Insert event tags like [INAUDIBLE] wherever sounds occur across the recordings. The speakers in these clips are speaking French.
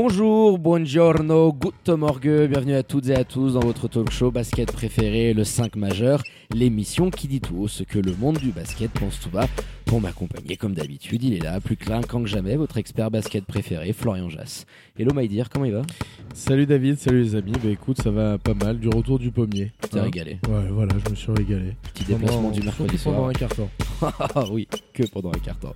Bonjour, buongiorno, good morgue, bienvenue à toutes et à tous dans votre talk show basket préféré, le 5 majeur, l'émission qui dit tout ce que le monde du basket pense tout bas. Pour m'accompagner, comme d'habitude, il est là, plus clinquant que jamais, votre expert basket préféré, Florian Jass. Hello Maïdir, comment il va? Salut David, salut les amis. Bah écoute, ça va pas mal. Du retour du pommier. Tu t'es Hein régalé. Ouais, voilà, je me suis régalé. Petit déplacement du mercredi surtout pendant soir. un carton. [LAUGHS] Ah oui, que pendant un quart temps.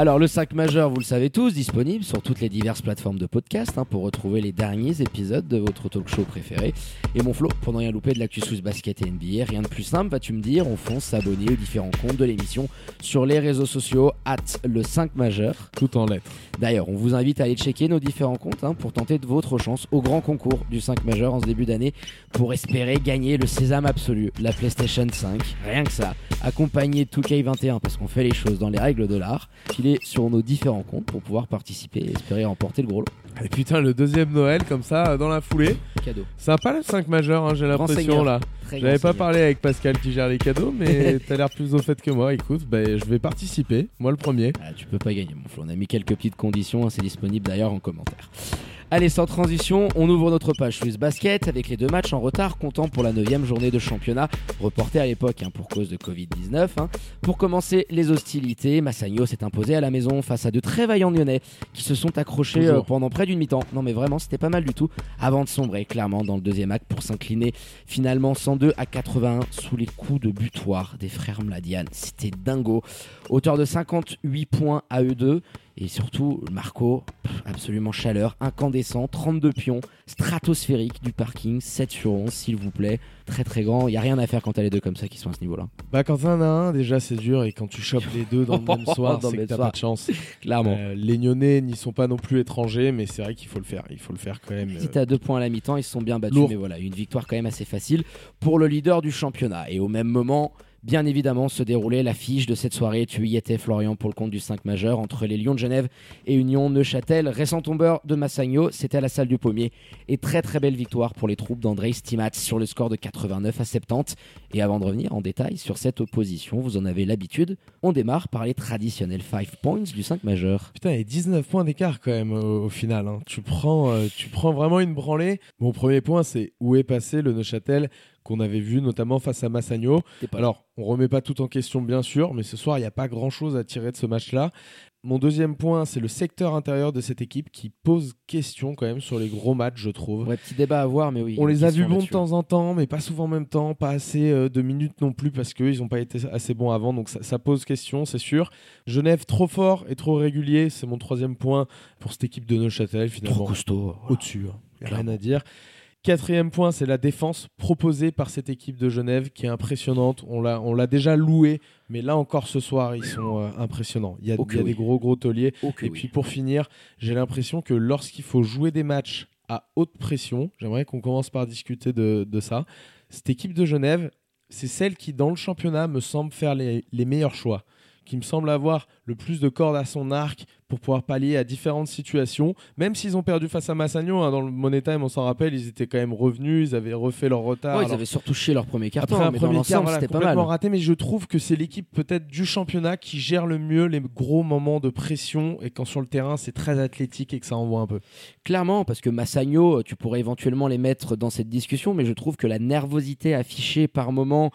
Alors, le 5 majeur, vous le savez tous, disponible sur toutes les diverses plateformes de podcast hein, pour retrouver les derniers épisodes de votre talk show préféré. Et mon Flo, pour ne rien louper de l'actu Swiss Basket et NBA, rien de plus simple, vas-tu me dire, on fonce s'abonner aux différents comptes de l'émission sur les réseaux sociaux, at le 5 majeur. Tout en lettres. D'ailleurs, on vous invite à aller checker nos différents comptes hein, pour tenter de votre chance au grand concours du 5 majeur en ce début d'année pour espérer gagner le sésame absolu, la PlayStation 5, rien que ça, accompagné de 2K21 parce qu'on fait les choses dans les règles de l'art. Filez sur nos différents comptes pour pouvoir participer et espérer remporter le gros lot. Et putain, le deuxième Noël, comme ça, dans la foulée. Cadeau. Sympa le 5 majeur, hein, j'ai l'impression là. J'avais pas parlé avec Pascal qui gère les cadeaux, mais [LAUGHS] t'as l'air plus au fait que moi. Écoute, bah, je vais participer. Moi le premier. Ah, tu peux pas gagner, mon Flo. On a mis quelques petites conditions, hein, c'est disponible d'ailleurs en commentaire. Allez, sans transition, on ouvre notre page Swiss Basket avec les deux matchs en retard, comptant pour la 9 journée de championnat, reportée à l'époque hein, pour cause de Covid-19. hein. Pour commencer les hostilités, Massagno s'est imposé à la maison face à de très vaillants Lyonnais qui se sont accrochés euh, pendant près d'une mi-temps. Non mais vraiment, c'était pas mal du tout, avant de sombrer clairement dans le deuxième acte pour s'incliner finalement 102 à 81 sous les coups de butoir des frères Mladian. C'était dingo. Auteur de 58 points à eux deux. Et surtout, Marco, absolument chaleur, incandescent, 32 pions, stratosphérique du parking, 7 sur 11, s'il vous plaît. Très très grand. Il n'y a rien à faire quand t'as les deux comme ça qui sont à ce niveau-là. Bah, quand t'en as un, déjà c'est dur. Et quand tu chopes les deux dans le [LAUGHS] même soir, c'est que t'as pas de chance. [LAUGHS] Clairement. Euh, les Lyonnais n'y sont pas non plus étrangers, mais c'est vrai qu'il faut le faire. Il faut le faire quand même. Ils euh, à deux points à la mi-temps, ils se sont bien battus, Lourd. mais voilà, une victoire quand même assez facile pour le leader du championnat. Et au même moment, bien évidemment, se déroulait l'affiche de cette soirée. Tu y étais, Florian, pour le compte du 5 majeur entre les Lions de Genève et Union Neuchâtel. Récent tombeur de Massagno, c'était à la salle du pommier. Et très très belle victoire pour les troupes d'André Stimat sur le score de 89 à 70. Et avant de revenir en détail sur cette opposition, vous en avez l'habitude, on démarre par les traditionnels 5 points du 5 majeur. Putain, et 19 points d'écart quand même au, au final. hein. Tu, prends, euh, tu prends vraiment une branlée. Mon premier point, c'est où est passé le Neuchâtel qu'on avait vu notamment face à Massagno. Alors, on remet pas tout en question, bien sûr, mais ce soir, il n'y a pas grand-chose à tirer de ce match-là. Mon deuxième point, c'est le secteur intérieur de cette équipe qui pose question quand même sur les gros matchs, je trouve. Ouais, petit débat à voir, mais oui. On les a vus bons de temps en temps, mais pas souvent en même temps, pas assez euh, de minutes non plus parce qu'ils n'ont pas été assez bons avant, donc ça, ça pose question, c'est sûr. Genève trop fort et trop régulier, c'est mon troisième point pour cette équipe de Neuchâtel finalement. Trop costaud. Au-dessus, hein. Rien à dire. Quatrième point, c'est la défense proposée par cette équipe de Genève qui est impressionnante. On l'a, on l'a déjà loué, mais là encore ce soir, ils sont euh, impressionnants. Il y a, Ok, il y a oui. des gros gros tauliers. Et oui. puis pour finir, j'ai l'impression que lorsqu'il faut jouer des matchs à haute pression, j'aimerais qu'on commence par discuter de, de ça. Cette équipe de Genève, c'est celle qui, dans le championnat, me semble faire les, les meilleurs choix, qui me semble avoir le plus de cordes à son arc pour pouvoir pallier à différentes situations. Même s'ils ont perdu face à Massagno, hein, dans le Money Time, on s'en rappelle, ils étaient quand même revenus, ils avaient refait leur retard. Ouais, ils Alors, avaient surtout chié leur premier carton, après un mais dans premier quart, voilà, c'était pas complètement mal. raté, mais je trouve que c'est l'équipe peut-être du championnat qui gère le mieux les gros moments de pression et quand sur le terrain c'est très athlétique et que ça envoie un peu. Clairement, parce que Massagno, tu pourrais éventuellement les mettre dans cette discussion, mais je trouve que la nervosité affichée par moment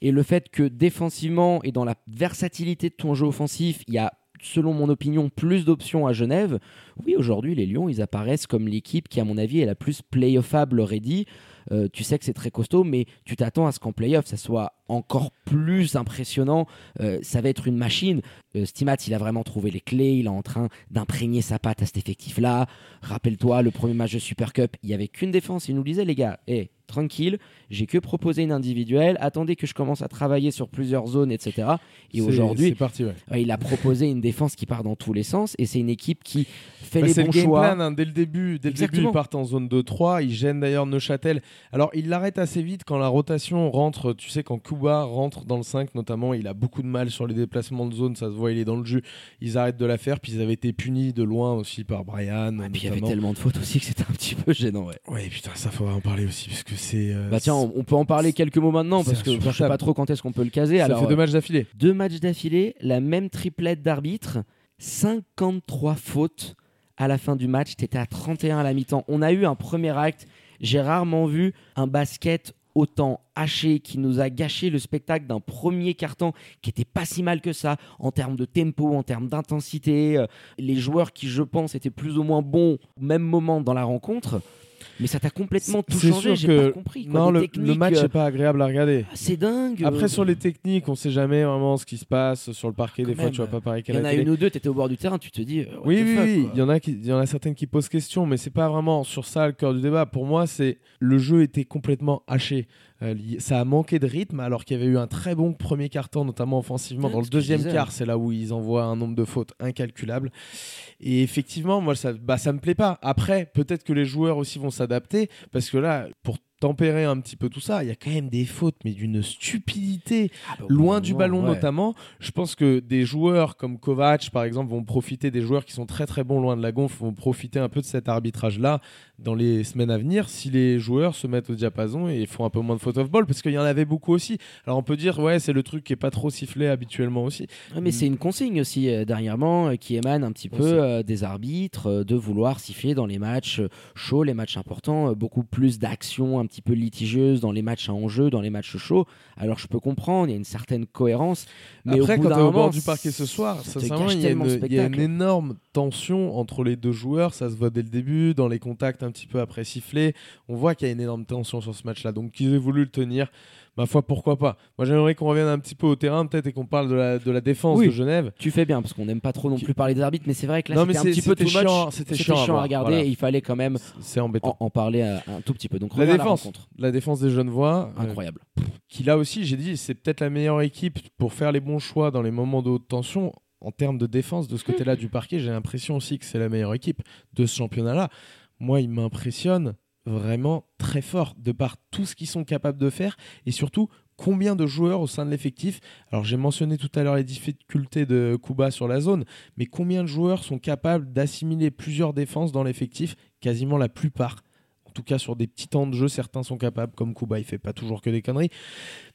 et le fait que défensivement et dans la versatilité de ton jeu offensif, il y a selon mon opinion, plus d'options à Genève. Oui, aujourd'hui, les Lions, ils apparaissent comme l'équipe qui, à mon avis, est la plus playoffable ready. Euh, tu sais que c'est très costaud, mais tu t'attends à ce qu'en playoff, ça soit encore plus impressionnant. Euh, ça va être une machine. Euh, Stimat, il a vraiment trouvé les clés. Il est en train d'imprégner sa patte à cet effectif-là. Rappelle-toi, le premier match de Super Cup, il n'y avait qu'une défense. Il nous disait, les gars, hey, tranquille, j'ai que proposé une individuelle, attendez que je commence à travailler sur plusieurs zones, etc. Et aujourd'hui. Ouais. ouais, il a proposé une défense qui part dans tous les sens et c'est une équipe qui fait Bah, les bons le game choix. plan hein, dès le début. Dès le début, ils partent en zone 2-3. Ils gênent d'ailleurs Neuchâtel. Alors, ils l'arrêtent assez vite quand la rotation rentre. Tu sais, quand Kuba rentre dans le 5, notamment, il a beaucoup de mal sur les déplacements de zone. Ça se voit, il est dans le jus. Ils arrêtent de la faire. Puis ils avaient été punis de loin aussi par Brian. Et puis il y avait tellement de fautes aussi que c'était un petit peu gênant. Ouais. Ouais, putain, ça faudra en parler aussi. Parce que c'est. euh, Bah tiens, on, on peut en parler quelques mots maintenant parce que je sais pas trop quand est-ce qu'on peut le caser. ça Alors, fait deux euh, matchs d'affilée. deux matchs d'affilée, la même triplette d'arbitres, 53 fautes à la fin du match. T'étais à 31 à la mi-temps. On a eu un premier acte. J'ai rarement vu un basket autant haché qui nous a gâché le spectacle d'un premier carton qui était pas si mal que ça en termes de tempo, en termes d'intensité. Euh, Les joueurs qui, je pense, étaient plus ou moins bons au même moment dans la rencontre. Mais ça t'a complètement tout changé. J'ai pas compris. quoi. Non, le, match euh, n'est pas agréable à regarder. c'est dingue. Après, euh, sur les techniques, on sait jamais vraiment ce qui se passe sur le parquet. Quand Des fois, tu vois pas pareil qu'à Il y en la a télé. une ou deux, t'étais au bord du terrain, tu te dis. euh, Oui, oui, fuck, oui. quoi. Il y en a qui, il y en a certaines qui posent question, mais c'est pas vraiment sur ça le cœur du débat. Pour moi, c'est le jeu était complètement haché. Euh, ça a manqué de rythme, alors qu'il y avait eu un très bon premier quart-temps, notamment offensivement. Ouais, Dans le deuxième quart, c'est là où ils envoient un nombre de fautes incalculable. Et effectivement, moi, ça, bah, ça me plaît pas. Après, peut-être que les joueurs aussi vont s'adapter, parce que là, pour tempérer un petit peu tout ça, il y a quand même des fautes, mais d'une stupidité Ah, bah, loin du ballon ouais. notamment. Je pense que des joueurs comme Kovac, par exemple, vont profiter, des joueurs qui sont très très bons loin de la gonfle, vont profiter un peu de cet arbitrage-là dans les semaines à venir si les joueurs se mettent au diapason et font un peu moins de faute of ball, parce qu'il y en avait beaucoup aussi. Alors on peut dire, ouais, c'est le truc qui est pas trop sifflé habituellement aussi. Ouais, mais c'est une consigne aussi euh, dernièrement euh, qui émane un petit peu euh, des arbitres de vouloir siffler dans les matchs chauds, les matchs importants, beaucoup plus d'action un petit peu litigieuse dans les matchs à enjeu, dans les matchs chauds. Alors je peux comprendre, il y a une certaine cohérence. Mais Après, au bout quand t'es au moment, bord du parquet ce soir, ça gâche il y, a une, il y a une énorme tension entre les deux joueurs. Ça se voit dès le début, dans les contacts un petit peu après siffler. On voit qu'il y a une énorme tension sur ce match-là. Donc, qu'ils aient voulu le tenir, ma foi, pourquoi pas. Moi, j'aimerais qu'on revienne un petit peu au terrain, peut-être, et qu'on parle de la, de la défense Oui. de Genève. Tu fais bien parce qu'on n'aime pas trop non plus parler des arbitres, mais c'est vrai que là c'était un petit peu c'était too much. chiant- c'était chiant à regarder voilà. et il fallait quand même C'est en, embêtant. en parler un tout petit peu. Donc La défense. La défense des Genevois, euh, Incroyable. qui là aussi, j'ai dit, c'est peut-être la meilleure équipe pour faire les bons choix dans les moments de haute tension. En termes de défense, de ce côté-là du parquet, j'ai l'impression aussi que c'est la meilleure équipe de ce championnat-là. Moi, il m'impressionne vraiment très fort de par tout ce qu'ils sont capables de faire et surtout combien de joueurs au sein de l'effectif. Alors j'ai mentionné tout à l'heure les difficultés de Kuba sur la zone, mais combien de joueurs sont capables d'assimiler plusieurs défenses dans l'effectif? Quasiment la plupart. En tout cas, sur des petits temps de jeu, certains sont capables, comme Kuba, il fait pas toujours que des conneries.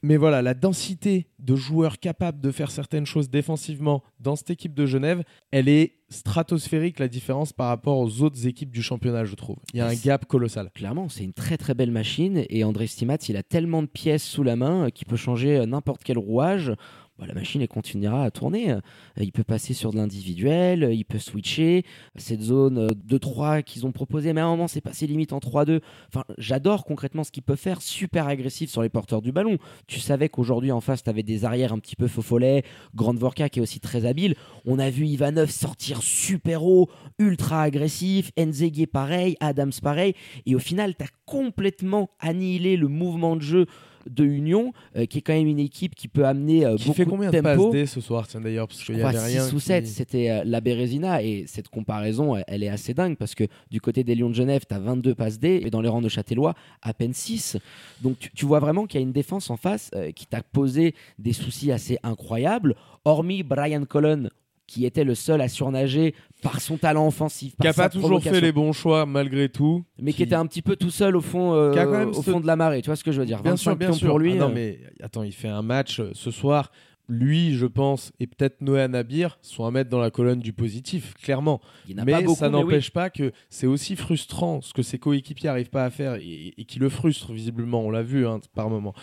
Mais voilà, la densité de joueurs capables de faire certaines choses défensivement dans cette équipe de Genève, elle est stratosphérique, la différence par rapport aux autres équipes du championnat, je trouve. Il y a un gap colossal. Clairement, c'est une très très belle machine et André Stimat, il a tellement de pièces sous la main euh, qu'il peut changer euh, n'importe quel rouage. Bah, la machine elle continuera à tourner. Euh, Il peut passer sur de l'individuel, euh, il peut switcher. Cette zone euh, 2-3 qu'ils ont proposé, mais à un moment c'est passé limite en 3-2. Enfin, j'adore concrètement ce qu'il peut faire, super agressif sur les porteurs du ballon. Tu savais qu'aujourd'hui en face, tu avais des arrières un petit peu faux follets, Grande Vorka qui est aussi très habile. On a vu Ivanov sortir super haut, ultra agressif, Nzege pareil, Adams pareil. Et au final, tu as complètement annihilé le mouvement de jeu de Union, euh, qui est quand même une équipe qui peut amener euh, Qui beaucoup fait combien de de passes tempo. D ce soir, tiens d'ailleurs Parce qu'il y avait rien. 6 ou qui- 7, c'était euh, la Bérésina. Et cette comparaison, elle, elle est assez dingue parce que du côté des Lions de Genève, tu as 22 passes D, et dans les rangs de Châtellois, à peine 6. Donc tu, tu vois vraiment qu'il y a une défense en face euh, qui t'a posé des soucis assez incroyables, hormis Brian Cullen qui était le seul à surnager par son talent offensif. Qui par n'a sa pas toujours fait les bons choix malgré tout. Mais qui était un petit peu tout seul au fond, euh, Qui au ce- fond de la marée. Tu vois ce que je veux dire Bien 25 sûr, bien sûr. pour lui. Ah non, euh, mais attends, il fait un match euh, ce soir. Lui, je pense, et peut-être Noé Nabir sont à mettre dans la colonne du positif, clairement. il Mais pas beaucoup, ça oui. n'empêche pas que c'est aussi frustrant ce que ses coéquipiers n'arrivent pas à faire et, et qui le frustre visiblement, on l'a vu hein, par moment.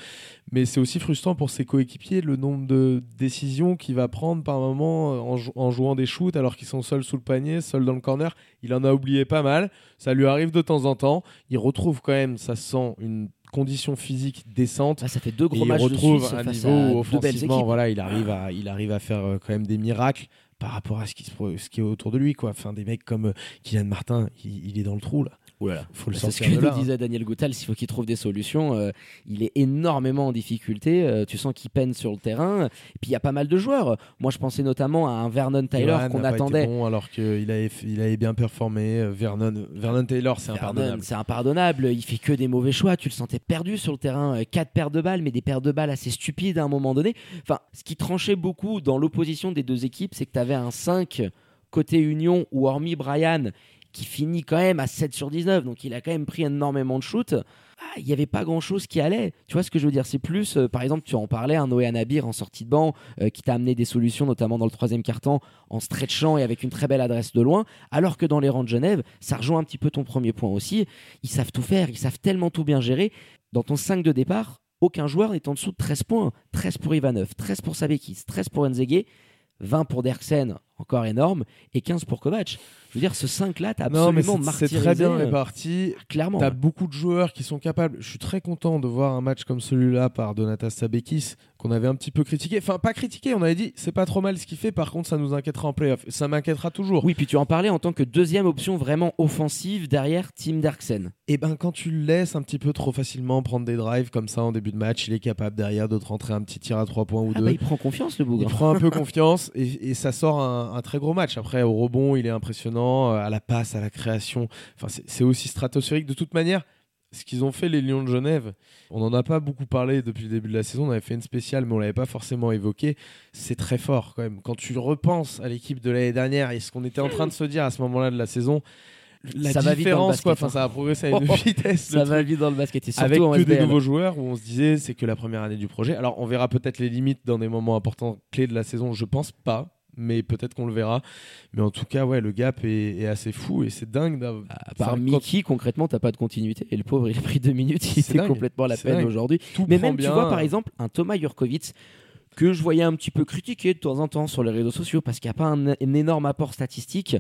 Mais c'est aussi frustrant pour ses coéquipiers le nombre de décisions qu'il va prendre par moment euh, en, jou- en jouant des shoots alors qu'ils sont seuls sous le panier, seuls dans le corner. Il en a oublié pas mal, ça lui arrive de temps en temps. Il retrouve quand même, ça sent une condition physique décente. Ah, ça fait deux Et gros il matchs de retrouve un niveau où offensivement, voilà, il arrive à, il arrive à faire euh, quand même des miracles par rapport à ce qui, se, ce qui est autour de lui. Quoi. Enfin, des mecs comme euh, Kylian Martin, il, il est dans le trou là. Oulala. faut le C'est ce que nous là, hein. disait Daniel Goutal, s'il faut qu'il trouve des solutions. euh, il est énormément en difficulté. euh, tu sens qu'il peine sur le terrain. Et puis il y a pas mal de joueurs. Moi, je pensais notamment à un Vernon Taylor qu'on attendait. bon, alors qu'il avait, il avait bien performé. Vernon, Vernon Taylor, c'est impardonnable. C'est impardonnable. Il fait que des mauvais choix. Tu le sentais perdu sur le terrain. Quatre paires de balles, mais des paires de balles assez stupides à un moment donné. Enfin, ce qui tranchait beaucoup dans l'opposition des deux équipes, c'est que tu avais un 5 côté Union où, hormis Brian, qui finit quand même à 7 sur 19, donc il a quand même pris énormément de shoots. Ah, Il n'y avait pas grand chose qui allait. Tu vois ce que je veux dire? C'est plus, euh, par exemple, tu en parlais, un Noé Anabir en sortie de banc euh, qui t'a amené des solutions, notamment dans le troisième quart-temps, en stretchant et avec une très belle adresse de loin. Alors que dans les rangs de Genève, ça rejoint un petit peu ton premier point aussi. Ils savent tout faire, ils savent tellement tout bien gérer. Dans ton 5 de départ, aucun joueur n'est en dessous de 13 points. 13 pour Ivanov, 13 pour Sabekis, 13 pour Nzege, 20 pour Derksen, encore énorme, et 15 pour Kovac. Je veux dire, ce 5-là, t'as Non, mais absolument c'est- très bien euh, réparti. Clairement. T'as beaucoup de joueurs qui sont capables. Je suis très content de voir un match comme celui-là par Donatas Sabekis qu'on avait un petit peu critiqué. Enfin, pas critiqué, on avait dit c'est pas trop mal ce qu'il fait. Par contre, ça nous inquiétera en playoff. Ça m'inquiétera toujours. Oui, puis tu en parlais en tant que deuxième option vraiment offensive derrière Tim Derksen. Et ben quand tu le laisses un petit peu trop facilement prendre des drives comme ça en début de match, il est capable derrière de te rentrer un petit tir à 3 points ou Ah deux. bah, il prend confiance, le Il bougre. prend un peu confiance et, et ça sort un, un très gros match. Après, au rebond, il est impressionnant. euh, À la passe, à la création. Enfin, c'est aussi stratosphérique. De toute manière, ce qu'ils ont fait, les Lions de Genève, on n'en a pas beaucoup parlé depuis le début de la saison. On avait fait une spéciale, mais on l'avait pas forcément évoqué. C'est très fort quand même. Quand tu repenses à l'équipe de l'année dernière et ce qu'on était en train de se dire à ce moment-là de la saison, la Ça va vite dans le différence, quoi. hein. ça a progressé à une [LAUGHS] vitesse. Ça va vite dans le basket. Et surtout avec en que des nouveaux joueurs où on se disait c'est que la première année du projet. Alors on verra peut-être les limites dans des moments importants clés de la saison, je pense pas, mais peut-être qu'on le verra. Mais en tout cas, ouais, le gap est, est assez fou et c'est dingue Enfin, quand Mickey, concrètement, t'as pas de continuité. Et le pauvre, il a pris deux minutes. Il était dingue. complètement à la peine aujourd'hui. Mais même, bien. tu vois, par exemple, un Thomas Jurkovic que je voyais un petit peu critiquer de temps en temps sur les réseaux sociaux parce qu'il n'y a pas un, un énorme apport statistique.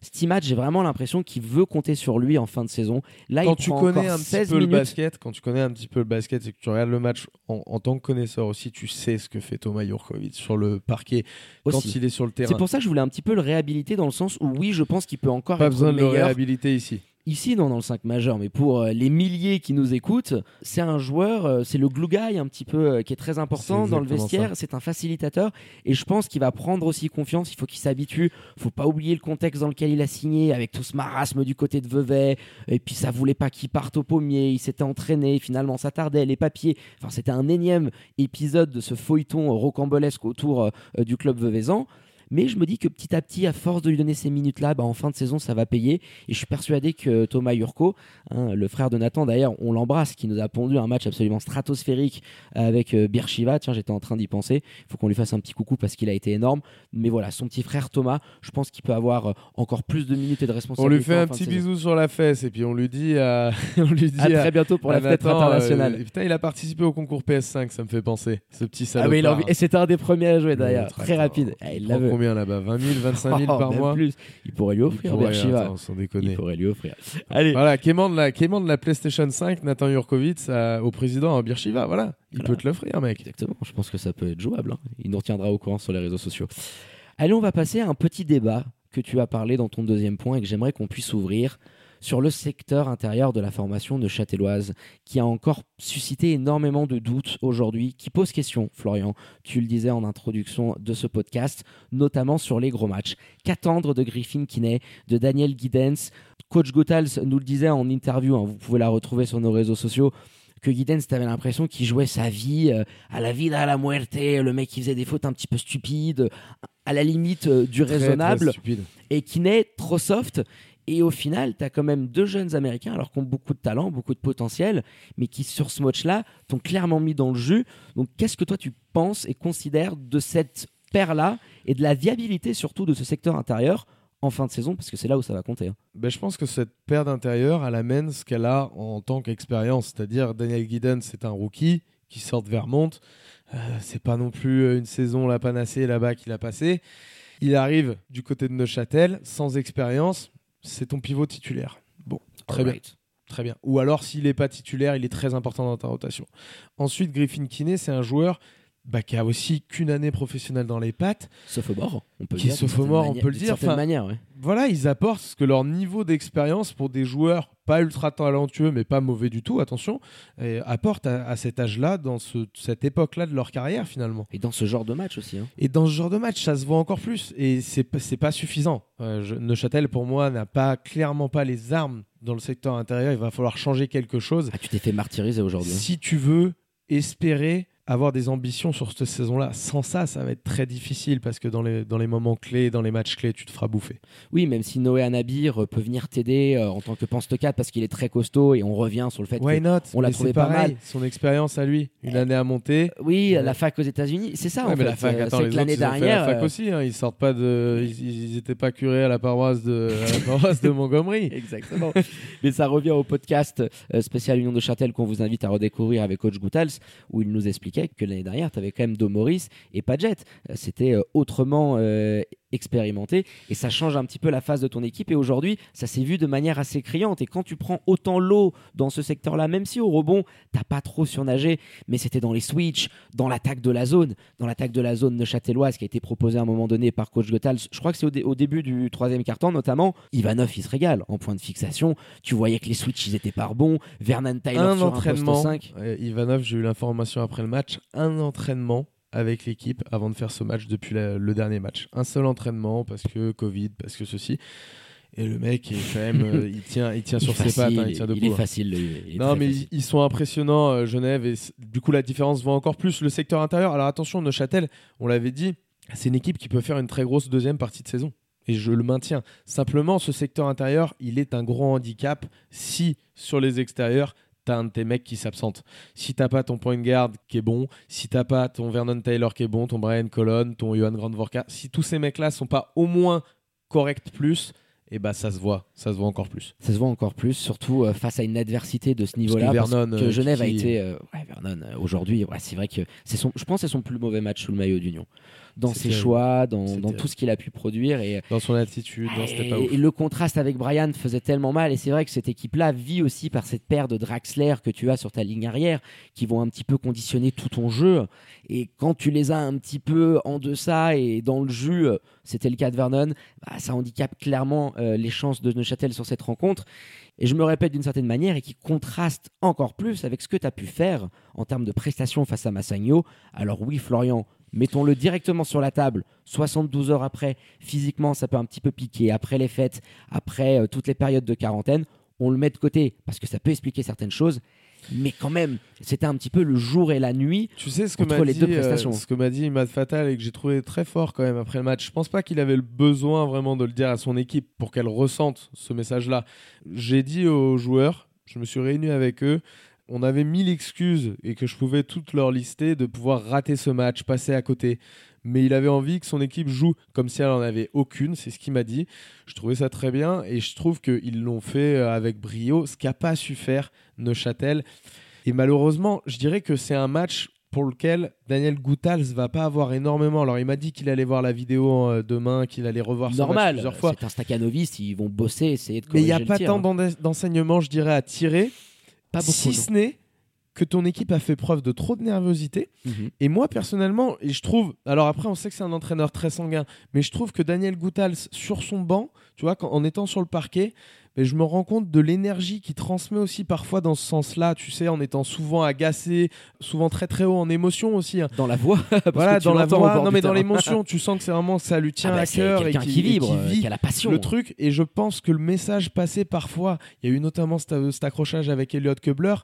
Stimat, j'ai vraiment l'impression qu'il veut compter sur lui en fin de saison. Là, quand il tu prend connais un petit 16 peu le basket, quand tu connais un petit peu le basket et que tu regardes le match en, en tant que connaisseur aussi, tu sais ce que fait Thomas Jurkovic sur le parquet quand aussi. il est sur le C'est terrain. pour ça que je voulais un petit peu le réhabiliter dans le sens où oui, je pense qu'il peut encore Pas être besoin de le réhabiliter ici. Ici, non, dans le 5 majeur, mais pour euh, les milliers qui nous écoutent, c'est un joueur, euh, c'est le glue guy un petit peu euh, qui est très important dans le vestiaire. C'est un facilitateur et je pense qu'il va prendre aussi confiance. Il faut qu'il s'habitue. Faut pas oublier le contexte dans lequel il a signé avec tout ce marasme du côté de Vevey. Et puis ça voulait pas qu'il parte au pommier. Il s'était entraîné. Finalement, ça tardait. Les papiers. Enfin, c'était un énième épisode de ce feuilleton rocambolesque autour du club veuvezan. Mais je me dis que petit à petit, à force de lui donner ces minutes-là, bah, en fin de saison, ça va payer. Et je suis persuadé que Thomas Urco, hein, le frère de Nathan d'ailleurs, on l'embrasse, qui nous a pondu un match absolument stratosphérique avec euh, Birchiva. Tiens, j'étais en train d'y penser. Il faut qu'on lui fasse un petit coucou parce qu'il a été énorme. Mais voilà, son petit frère Thomas, je pense qu'il peut avoir euh, encore plus de minutes et de On responsabilités. lui fait un petit bisou sur la fesse et puis on lui dit, à- [LAUGHS] on lui dit À à- très bientôt pour la Nathan, internationale. euh, putain, il a participé au concours PS5, ça me fait penser. Ce petit ah salopard. oui, il a envie- et c'était un des premiers à jouer d'ailleurs, très rapide. Ah, il Il la prend veut. Combien là-bas? 20 000, 25 000 Oh, par mois? plus. Il pourrait lui offrir Il pourrait, attends, sans Il pourrait lui offrir. Allez, Voilà, quémande la, quémande la PlayStation 5, Nathan Jurkovic à- au président à Birchiva, voilà. Il Voilà. peut te l'offrir, mec. Exactement, je pense que ça peut être jouable. hein. Il nous retiendra au courant sur les réseaux sociaux. Allez, on va passer à un petit débat que tu as parlé dans ton deuxième point et que j'aimerais qu'on puisse ouvrir sur le secteur intérieur de la formation de Châtelloise, qui a encore suscité énormément de doutes aujourd'hui, qui pose question, Florian, tu le disais en introduction de ce podcast, notamment sur les gros matchs. Qu'attendre de Griffin Kinney, de Daniel Giddens Coach Gotals nous le disait en interview, hein, vous pouvez la retrouver sur nos réseaux sociaux, que Giddens, t'avais l'impression qu'il jouait sa vie euh, à la vida, à la muerte, le mec qui faisait des fautes un petit peu stupides, à la limite euh, du Très, raisonnable, et qui n'est trop soft. Et au final, tu as quand même deux jeunes Américains, alors qu'ils ont beaucoup de talent, beaucoup de potentiel, mais qui, sur ce match-là, t'ont clairement mis dans le jus. Donc, qu'est-ce que toi, tu penses et considères de cette paire-là et de la viabilité, surtout, de ce secteur intérieur en fin de saison? Parce que c'est là où ça va compter. hein. Ben, je pense que cette paire d'intérieur, elle amène ce qu'elle a en tant qu'expérience. C'est-à-dire, Daniel Giddens, c'est un rookie qui sort de Vermont. Euh, c'est pas non plus euh, une saison la panacée là-bas qu'il a passé. Il arrive du côté de Neuchâtel, sans expérience. C'est ton pivot titulaire. Bon, très bien. Très bien. Ou alors, s'il n'est pas titulaire, il est très important dans ta rotation. Ensuite, Griffin Kinney, c'est un joueur bah, qui a aussi qu'une année professionnelle dans les pattes. Sophomore, on peut Qui dire. sophomore, on peut le dire, enfin, manière, ouais. Voilà, ils apportent ce que leur niveau d'expérience pour des joueurs pas ultra talentueux, mais pas mauvais du tout, attention, et apporte à, à cet âge-là, dans ce- cette époque-là de leur carrière finalement. Et dans ce genre de match aussi. hein. Et dans ce genre de match, ça se voit encore plus. Et c'est pas- suffisant. Euh, je- Neuchâtel, pour moi, n'a pas clairement pas les armes dans le secteur intérieur. Il va falloir changer quelque chose Ah, tu t'es fait martyriser aujourd'hui. hein. si tu veux espérer avoir des ambitions sur cette saison-là. Sans ça, ça va être très difficile parce que dans les, dans les moments clés, dans les matchs clés, tu te feras bouffer. Oui, même si Noé Anabir euh, peut venir t'aider euh, en tant que pense 4 parce qu'il est très costaud et on revient sur le fait Why que. not? on l'a trouvé pas pareil, mal. Son expérience à lui, une année à monter. Oui, Ouais. la fac aux États-Unis, c'est ça Ouais, en mais fait. la fac, Euh, l'année dernière. la fac euh, aussi. hein. Ils sortent pas de, ils, ils étaient pas curés à la paroisse de, la [LAUGHS] paroisse de Montgomery. Exactement. Mais ça revient au podcast euh, spécial Union de Châtel qu'on vous invite à redécouvrir avec Coach Goutals, où il nous expliquait que l'année dernière, tu avais quand même Domoris et Padgett. Euh, C'était euh, autrement euh, expérimenté et ça change un petit peu la phase de ton équipe. Et aujourd'hui, ça s'est vu de manière assez criante. Et quand tu prends autant l'eau dans ce secteur-là, même si au rebond, t'as pas trop surnagé, mais c'était dans les switches, dans l'attaque de la zone, dans l'attaque de la zone neuchâteloise qui a été proposée à un moment donné par Coach Gothals. Je crois que c'est au, dé- au début du troisième quart-temps, notamment. Ivanov, il se régale en point de fixation. Tu voyais que les switches, ils étaient pas bons. Vernon Taylor un sur entraînement. un poste 5. euh, Ivanov, j'ai eu l'information après le match. Un entraînement avec l'équipe avant de faire ce match depuis la- le dernier match. Un seul entraînement parce que Covid, parce que ceci. Et le mec est quand même, euh, il tient, il tient Il sur ses pattes, hein, il tient il est hein. facile. le- il est Non, mais facile. ils, sont impressionnants, euh, Genève, et du coup, la différence se voit encore plus. Le secteur intérieur, alors attention, Neuchâtel, on l'avait dit, c'est une équipe qui peut faire une très grosse deuxième partie de saison. Et je le maintiens. Simplement, ce secteur intérieur, il est un gros handicap si, sur les extérieurs, t'as un de tes mecs qui s'absente. Si t'as pas ton point de garde qui est bon, si t'as pas ton Vernon Taylor qui est bon, ton Brian Colon, ton Johan Grandvorka, si tous ces mecs-là sont pas au moins corrects plus, et bah ça se voit, ça se voit encore plus. Ça se voit encore plus, surtout euh, face à une adversité de ce niveau-là. Parce que parce Vernon, que euh, Genève a été. euh, ouais, Vernon, aujourd'hui, ouais, c'est vrai que c'est son, je pense que c'est son plus mauvais match sous le maillot d'Union. Dans ses choix, dans, tout ce qu'il a pu produire. Et, Dans son attitude, non, c'était pas et- ouf. et le contraste avec Brian faisait tellement mal. Et c'est vrai que cette équipe-là vit aussi par cette paire de Draxler que tu as sur ta ligne arrière, qui vont un petit peu conditionner tout ton jeu. Et quand tu les as un petit peu en deçà et dans le jus, euh, c'était le cas de Vernon, bah, ça handicape clairement euh, les chances de Neuchâtel sur cette rencontre. Et je me répète d'une certaine manière, et qui contraste encore plus avec ce que tu as pu faire en termes de prestations face à Massagno. Alors oui, Florian, mettons-le directement sur la table, 72 heures après, physiquement, ça peut un petit peu piquer, après les fêtes, après euh, toutes les périodes de quarantaine, on le met de côté, parce que ça peut expliquer certaines choses. Mais quand même, c'était un petit peu le jour et la nuit. Tu sais ce que entre m'a les dit, deux euh, prestations. ce que m'a dit Matt Fatal et que j'ai trouvé très fort quand même après le match. Je pense pas qu'il avait le besoin vraiment de le dire à son équipe pour qu'elle ressente ce message-là. J'ai dit aux joueurs, je me suis réuni avec eux, on avait mille excuses et que je pouvais toutes leur lister de pouvoir rater ce match, passer à côté. Mais il avait envie que son équipe joue comme si elle en avait aucune, c'est ce qu'il m'a dit. Je trouvais ça très bien et je trouve qu'ils l'ont fait euh, avec brio, ce qu'a pas su faire Neuchâtel. Et malheureusement, je dirais que c'est un match pour lequel Daniel Goutals va pas avoir énormément. Alors il m'a dit qu'il allait voir la vidéo euh, demain, qu'il allait revoir ce match Normal, plusieurs fois. c'est un Stakhanoviste, ils vont bosser, essayer de Mais il corriger n'y a le pas tir, tant hein. d'en- d'enseignements, je dirais, à tirer. Pas beaucoup, si non. ce n'est que ton équipe a fait preuve de trop de nervosité. Mhm. Et moi, personnellement, et je trouve. Alors après, on sait que c'est un entraîneur très sanguin, mais je trouve que Daniel Goutals, sur son banc, tu vois, quand- en étant sur le parquet, mais je me rends compte de l'énergie qu'il transmet aussi parfois dans ce sens-là, tu sais, en étant souvent agacé, souvent très très haut en émotion aussi. hein. Dans la voix, [LAUGHS] parce Voilà, dans la voix, non mais dans l'émotion, tu sens que c'est vraiment ça lui tient Ah bah, à cœur et qui, qui et vibre, qui euh, vit qui a la passion. le truc. Et je pense que le message passé parfois, il y a eu notamment cet, cet accrochage avec Elliot Kubler,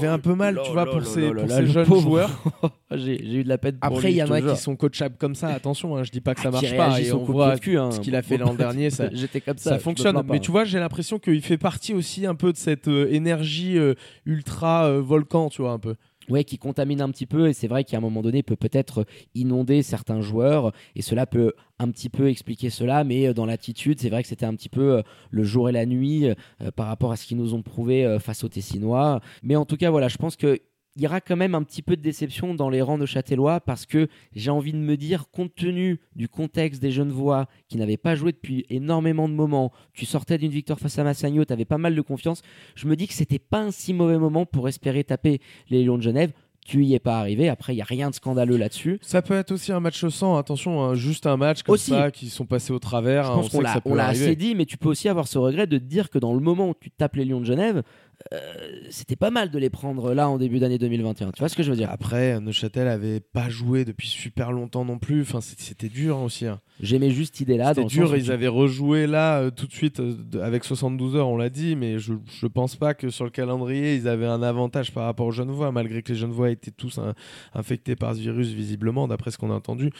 fait un peu mal, tu vois, pour ces, pour jeunes pauvre. joueurs. [LAUGHS] J'ai j'ai eu de la peine pour Après, il y en a qui sont coachables comme ça, attention, hein, je dis pas que ça Ah, qui marche pas. réagissent Et on voit hein. ce qu'il a fait l'an dernier, [LAUGHS] ça, J'étais comme ça. ça fonctionne. pas. Mais tu vois, j'ai l'impression qu'il fait partie aussi un peu de cette euh, énergie euh, ultra euh, volcan, tu vois, un peu. ouais, qui contamine un petit peu et c'est vrai qu'à un moment donné peut peut-être inonder certains joueurs et cela peut un petit peu expliquer cela mais dans l'attitude c'est vrai que c'était un petit peu le jour et la nuit euh, par rapport à ce qu'ils nous ont prouvé euh, face aux Tessinois mais en tout cas voilà je pense que il y aura quand même un petit peu de déception dans les rangs de Châtellois parce que j'ai envie de me dire, compte tenu du contexte des Genevois qui n'avaient pas joué depuis énormément de moments, tu sortais d'une victoire face à Massagno, tu avais pas mal de confiance, je me dis que c'était pas un si mauvais moment pour espérer taper les Lions de Genève. tu y es pas arrivé. Après, il y a rien de scandaleux là-dessus. Ça peut être aussi un match sans, attention, hein, juste un match comme Aussi. ça qui sont passés au travers. Je hein, pense on peut on l'a assez dit, mais tu peux aussi avoir ce regret de te dire que dans le moment où tu tapes les Lions de Genève, euh, c'était pas mal de les prendre là en début d'année 2021. Tu vois ce que je veux dire? Après, Neuchâtel avait pas joué depuis super longtemps non plus. Enfin, c'était dur aussi. hein. J'aimais juste cette idée-là. dans C'était dur. Ils tu- avaient rejoué là euh, tout de suite euh, avec 72 heures, on l'a dit, mais je, je pense pas que sur le calendrier ils avaient un avantage par rapport aux Genevois, malgré que les Genevois étaient tous hein, infectés par ce virus visiblement, d'après ce qu'on a entendu.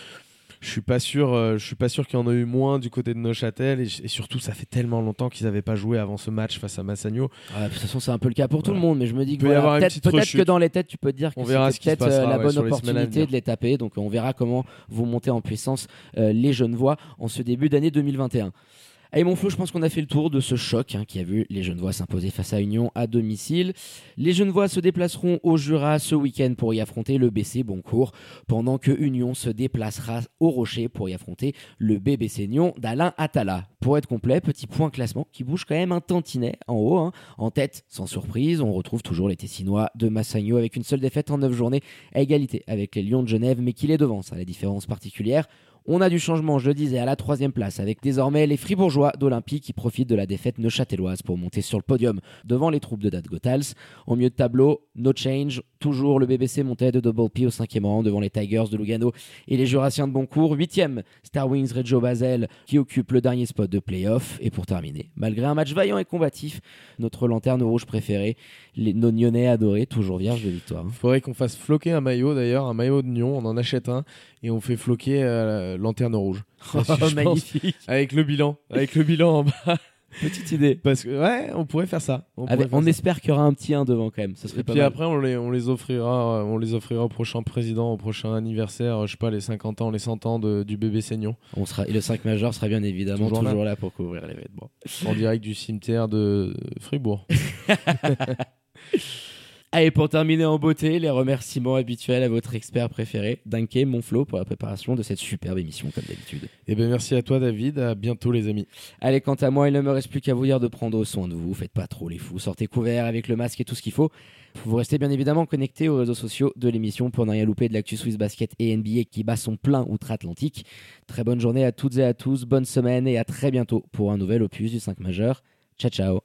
Je suis pas sûr, euh, je suis pas sûr qu'il y en a eu moins du côté de Neuchâtel et, et surtout ça fait tellement longtemps qu'ils n'avaient pas joué avant ce match face à Massagno. Ouais, de toute façon, c'est un peu le cas pour tout Voilà. le monde, mais je me dis que voilà, peut-être que dans les têtes, tu peux te dire que On verra ce c'était qui se peut-être euh, la ouais, bonne opportunité de les taper. Donc, on verra comment vous montez en puissance euh, les Genevois en ce début d'année 2021. Allez mon Flo, je pense qu'on a fait le tour de ce choc hein, qui a vu les Genevois s'imposer face à Union à domicile. Les Genevois se déplaceront au Jura ce week-end pour y affronter le BC Boncourt, pendant que Union se déplacera au Rocher pour y affronter le BBC Nyon d'Alain Attala. Pour être complet, petit point classement qui bouge quand même un tantinet en haut. hein. En tête, sans surprise, on retrouve toujours les Tessinois de Massagno avec une seule défaite en 9 journées à égalité avec les Lions de Genève, mais qui les devance à la différence particulière. On a du changement, je le disais, à la troisième place, avec désormais les Fribourgeois d'Olympique qui profitent de la défaite neuchâteloise pour monter sur le podium devant les troupes de Dad Gotals. Au milieu de tableau, no change, toujours le BBC montait de Double P au cinquième rang devant les Tigers de Lugano et les Jurassiens de Boncourt. Huitième, Star Wings Reggio Basel qui occupe le dernier spot de playoff. Et pour terminer, malgré un match vaillant et combatif, notre lanterne rouge préférée, les nos Nyonnais adorés, toujours vierges de victoire. Faudrait qu'on fasse floquer un maillot d'ailleurs, un maillot de Nyon, on en achète un et on fait floquer euh, lanterne rouge. [LAUGHS] Oh, magnifique, Avec le bilan, avec le bilan en bas. Petite idée. Parce que ouais, on pourrait faire ça. On, pourrait Avec- faire on ça. espère qu'il y aura un petit 1 devant quand même. Ça serait Et pas puis mal. après, on les, on les offrira, euh, on les offrira au prochain président, au prochain anniversaire, euh, je sais pas, les 50 ans, les 100 ans de- du bébé Seignon, On sera, et le 5 majeur sera bien évidemment Toujours toujours, là. là. pour couvrir l'événement. en direct du cimetière de Fribourg. [LAUGHS] Allez, pour terminer en beauté, les remerciements habituels à votre expert préféré, Danke Monflo, pour la préparation de cette superbe émission, comme d'habitude. Et ben merci à toi, David. À bientôt, les amis. Allez, quant à moi, il ne me reste plus qu'à vous dire de prendre soin de vous. Faites pas trop les fous. Sortez couverts avec le masque et tout ce qu'il faut. Vous restez bien évidemment connectés aux réseaux sociaux de l'émission pour ne rien louper de l'actu Swiss Basket et NBA qui bat son plein outre-Atlantique. Très bonne journée à toutes et à tous, bonne semaine et à très bientôt pour un nouvel opus du 5 majeur. Ciao ciao